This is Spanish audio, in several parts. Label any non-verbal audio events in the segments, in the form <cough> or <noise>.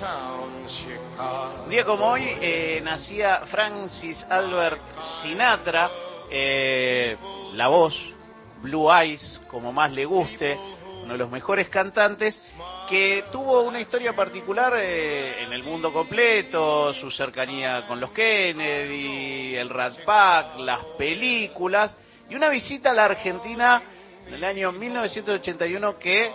Un día como hoy eh, nacía Francis Albert Sinatra, eh, la voz, Blue Eyes, como más le guste, uno de los mejores cantantes, que tuvo una historia particular eh, en el mundo completo, su cercanía con los Kennedy, el Rat Pack, las películas, y una visita a la Argentina en el año 1981 que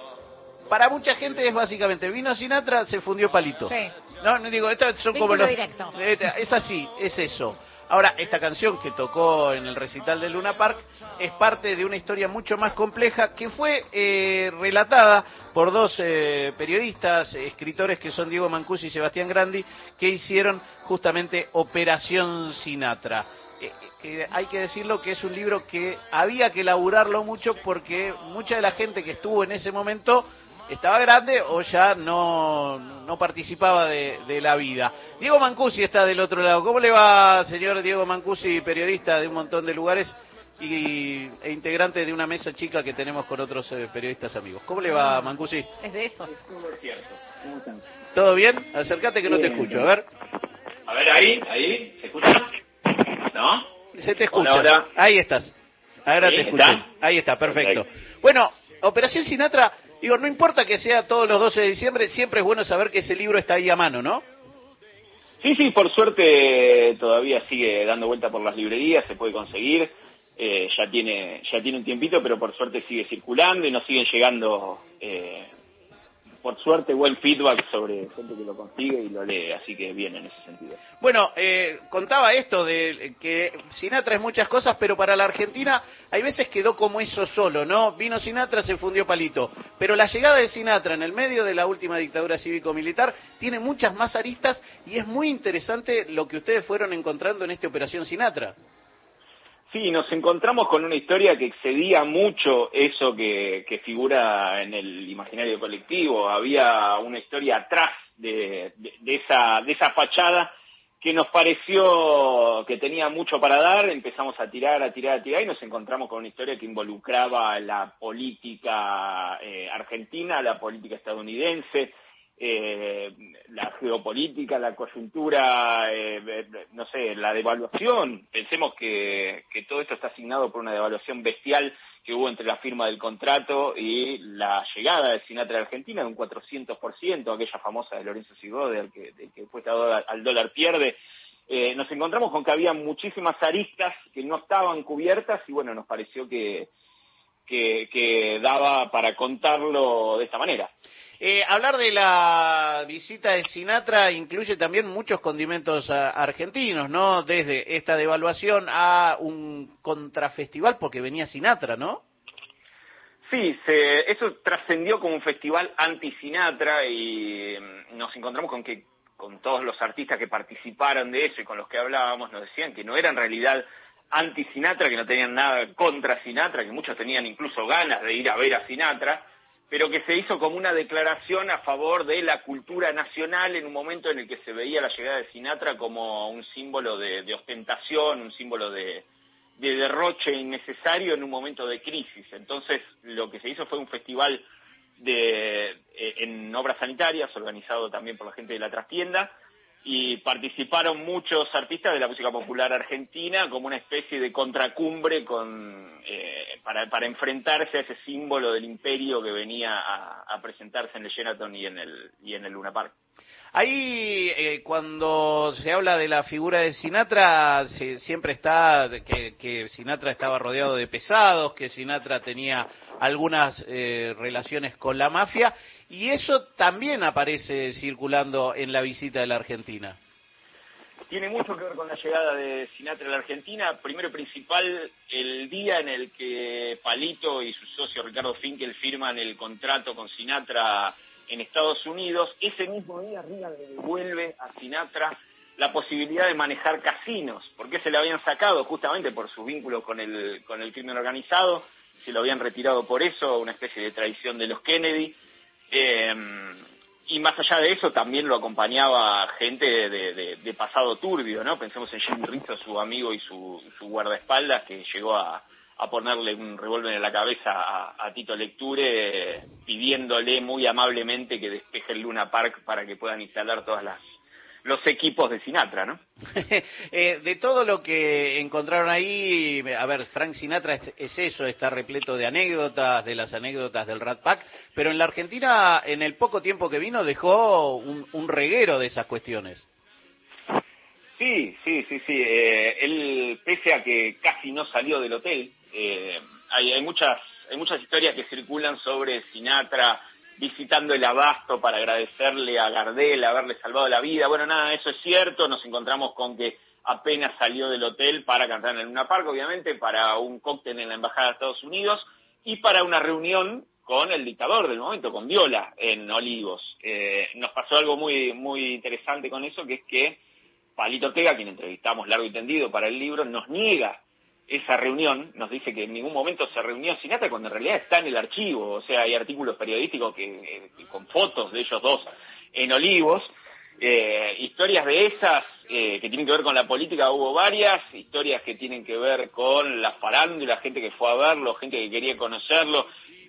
para mucha gente es básicamente vino Sinatra, se fundió palito. Sí. No, no digo, estas son como los... directo. Eh, Es así, es eso. Ahora, esta canción que tocó en el recital de Luna Park es parte de una historia mucho más compleja que fue eh, relatada por dos eh, periodistas, escritores que son Diego Mancusi y Sebastián Grandi, que hicieron justamente Operación Sinatra. Eh, que hay que decirlo que es un libro que había que elaborarlo mucho porque mucha de la gente que estuvo en ese momento estaba grande o ya no, no participaba de, de la vida. Diego Mancusi está del otro lado. ¿Cómo le va, señor Diego Mancusi, periodista de un montón de lugares y, e integrante de una mesa chica que tenemos con otros eh, periodistas amigos? ¿Cómo le va, Mancusi? Es de eso. ¿Todo bien? Acércate que no te escucho. A ver, A ver, ahí, ahí, ¿se escucha? ¿No? se te escucha. Hola, hola. Ahí estás. Ahora ¿Sí? te escuché. ¿Está? Ahí está, perfecto. Bueno, Operación Sinatra, digo, no importa que sea todos los 12 de diciembre, siempre es bueno saber que ese libro está ahí a mano, ¿no? Sí, sí, por suerte todavía sigue dando vuelta por las librerías, se puede conseguir. Eh, ya tiene ya tiene un tiempito, pero por suerte sigue circulando y nos siguen llegando, eh, por suerte, buen feedback sobre gente que lo consigue y lo lee, así que bien en ese sentido. Bueno, eh, contaba esto de que Sinatra es muchas cosas, pero para la Argentina hay veces quedó como eso solo, ¿no? Vino Sinatra, se fundió palito. Pero la llegada de Sinatra en el medio de la última dictadura cívico-militar tiene muchas más aristas y es muy interesante lo que ustedes fueron encontrando en esta Operación Sinatra. Sí, nos encontramos con una historia que excedía mucho eso que, que figura en el imaginario colectivo. Había una historia atrás de, de- esa, de esa fachada que nos pareció que tenía mucho para dar. Empezamos a tirar, a tirar, a tirar y nos encontramos con una historia que involucraba la política eh, argentina, la política estadounidense, eh, la geopolítica, la coyuntura, eh, eh, no sé, la devaluación. Pensemos que, que todo esto está asignado por una devaluación bestial que hubo entre la firma del contrato y la llegada de Sinatra a Argentina de un 400%, aquella famosa de Lorenzo Sigode, al que, del que al dólar pierde. Eh, nos encontramos con que había muchísimas aristas que no estaban cubiertas y bueno, nos pareció que, que, que daba para contarlo de esta manera. Eh, hablar de la visita de Sinatra incluye también muchos condimentos ah, argentinos, ¿no? Desde esta devaluación a un contrafestival porque venía Sinatra, ¿no? Sí, se- eso trascendió como un festival anti-Sinatra y mm, nos encontramos con que con todos los artistas que participaron de eso y con los que hablábamos nos decían que no era en realidad anti-Sinatra, que no tenían nada contra Sinatra, que muchos tenían incluso ganas de ir a ver a Sinatra, pero que se hizo como una declaración a favor de la cultura nacional en un momento en el que se veía la llegada de Sinatra como un símbolo de, ostentación, un símbolo de, de derroche innecesario en un momento de crisis. Entonces, lo que se hizo fue un festival de, eh, en obras sanitarias, organizado también por la gente de la trastienda, y participaron muchos artistas de la música popular argentina como una especie de contracumbre con, eh, para, para enfrentarse a ese símbolo del imperio que venía a, a presentarse en el Sheraton y en el, y en el Luna Park. Ahí, eh, cuando se habla de la figura de Sinatra, se- siempre está que, que Sinatra estaba rodeado de pesados, que Sinatra tenía algunas eh, relaciones con la mafia, y eso también aparece circulando en la visita de la Argentina. Tiene mucho que ver con la llegada de Sinatra a la Argentina. Primero y principal, el día en el que Palito y su socio Ricardo Finkel firman el contrato con Sinatra en Estados Unidos, ese mismo día Reagan le devuelve a Sinatra la posibilidad de manejar casinos, porque se le habían sacado justamente por sus vínculos con el, con el crimen organizado, se lo habían retirado por eso, una especie de tradición de los Kennedy. Eh, y más allá de eso, también lo acompañaba gente de, de- pasado turbio, ¿no? Pensemos en Jimmy Rizzo, su amigo y su, su guardaespaldas, que llegó a, a ponerle un revólver en la cabeza a, Tito Lecture, pidiéndole muy amablemente que despeje el Luna Park para que puedan instalar todas las los equipos de Sinatra, ¿no? <laughs> Eh, de todo lo que encontraron ahí, a ver, Frank Sinatra es, eso, está repleto de anécdotas, de las anécdotas del Rat Pack, pero en la Argentina, en el poco tiempo que vino, dejó un, reguero de esas cuestiones. Sí, sí, sí, sí. Eh, él, pese a que casi no salió del hotel, eh, hay, hay, muchas, hay muchas historias que circulan sobre Sinatra visitando el abasto para agradecerle a Gardel haberle salvado la vida. Bueno, nada, eso es cierto. Nos encontramos con que apenas salió del hotel para cantar en el Luna Park, obviamente, para un cóctel en la Embajada de Estados Unidos y para una reunión con el dictador del momento, con Viola, en Olivos. Eh, nos pasó algo muy, muy interesante con eso, que es que Palito Ortega, quien entrevistamos largo y tendido para el libro, nos niega esa reunión, nos dice que en ningún momento se reunió Sinatra cuando en realidad está en el archivo, o sea, hay artículos periodísticos que, eh, con fotos de ellos dos en Olivos, eh, historias de esas eh, que tienen que ver con la política hubo varias, historias que tienen que ver con la farándula, gente que fue a verlo, gente que quería conocerlo.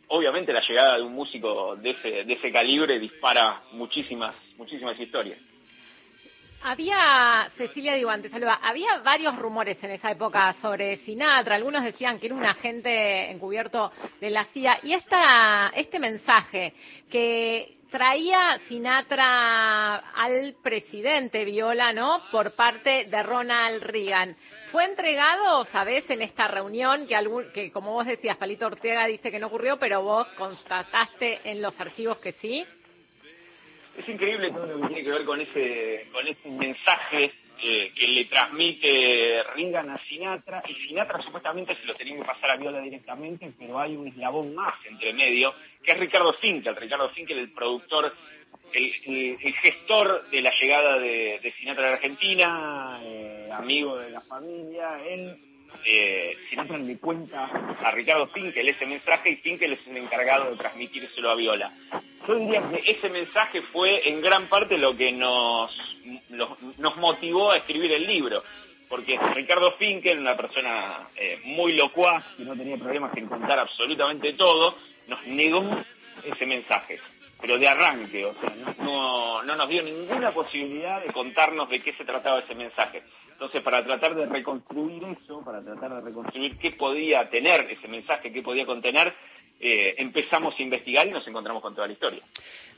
Obviamente la llegada de un músico de ese, de ese calibre dispara muchísimas, muchísimas historias. Había, Cecilia digo antes, había varios rumores en esa época sobre Sinatra. Algunos decían que era un agente encubierto de la CIA. Y esta, este mensaje que traía Sinatra al presidente Viola, ¿no? Por parte de Ronald Reagan. ¿Fue entregado, sabes, en esta reunión que, algún, que como vos decías, Palito Ortega dice que no ocurrió, pero vos constataste en los archivos que sí? Es increíble todo lo que tiene que ver con ese, con ese mensaje eh, que le transmite Ringan a Sinatra, y Sinatra supuestamente se lo tenía que pasar a Viola directamente, pero hay un eslabón más entre medio, que es Ricardo Finkel, Ricardo Finkel, el productor, el, gestor de la llegada de, Sinatra a la Argentina, eh, amigo de la familia, él eh, Sinatra le cuenta a Ricardo Finkel ese mensaje y Finkel es el encargado de transmitírselo a Viola. Yo diría que ese mensaje fue en gran parte lo que nos, nos motivó a escribir el libro, porque Ricardo Finkel, una persona eh, muy locuaz, que no tenía problemas en contar absolutamente todo, nos negó ese mensaje pero de arranque, o sea, no, no, nos dio ninguna posibilidad de contarnos de qué se trataba ese mensaje. Entonces, para tratar de reconstruir eso, para tratar de reconstruir qué podía tener ese mensaje, qué podía contener, eh, empezamos a investigar y nos encontramos con toda la historia.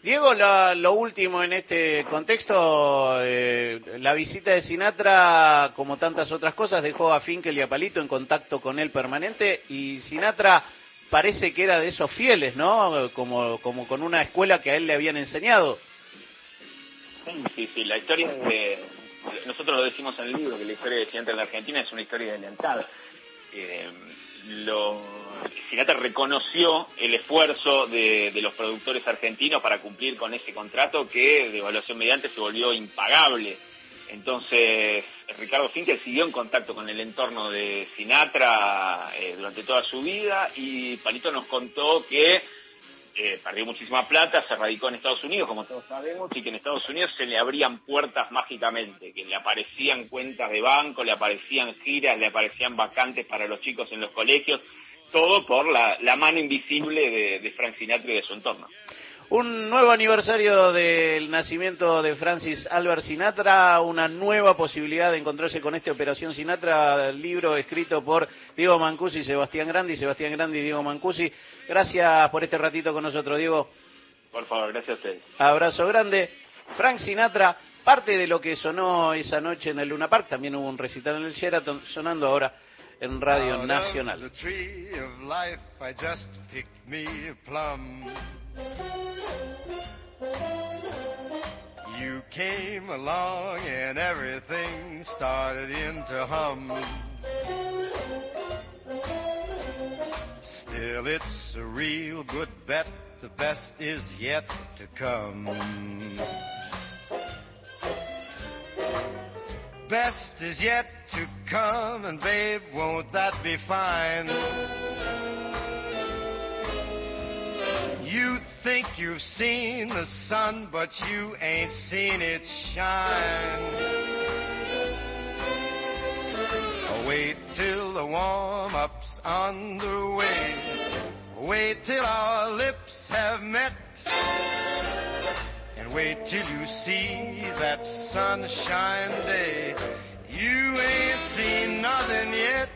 Diego, lo último en este contexto, eh, la visita de Sinatra, como tantas otras cosas, dejó a Finkel y a Palito en contacto con él permanente y Sinatra parece que era de esos fieles, ¿no? Como, como con una escuela que a él le habían enseñado. Sí, sí, la historia de... Nosotros lo decimos en el libro, que la historia de Sinatra en la Argentina es una historia de. Eh, lo, Sinatra reconoció el esfuerzo de, de, los productores argentinos para cumplir con ese contrato que de evaluación mediante se volvió impagable. Entonces, Ricardo Finkel siguió en contacto con el entorno de Sinatra eh, durante toda su vida y Palito nos contó que eh, perdió muchísima plata, se radicó en Estados Unidos, como todos sabemos, y que en Estados Unidos se le abrían puertas mágicamente, que le aparecían cuentas de banco, le aparecían giras, le aparecían vacantes para los chicos en los colegios, todo por la, mano invisible de, de Frank Sinatra y de su entorno. Un nuevo aniversario del nacimiento de Francis Albert Sinatra, una nueva posibilidad de encontrarse con esta Operación Sinatra, libro escrito por Diego Mancusi, Sebastián Grandi, Sebastián Grandi y Diego Mancusi. Gracias por este ratito con nosotros, Diego. Por favor, gracias a ustedes. Abrazo grande. Frank Sinatra, parte de lo que sonó esa noche en el Luna Park, también hubo un recital en el Sheraton, sonando ahora en Radio Nacional. You came along and everything started into hum. Still, it's a real good bet. The best is yet to come. Best is yet to come, and babe, won't that be fine? You think you've seen the sun, but you ain't seen it shine. Oh, wait till the warm up raindrops on the way. Wait till our lips have met. And wait till you see that sunshine day. You ain't seen nothing yet.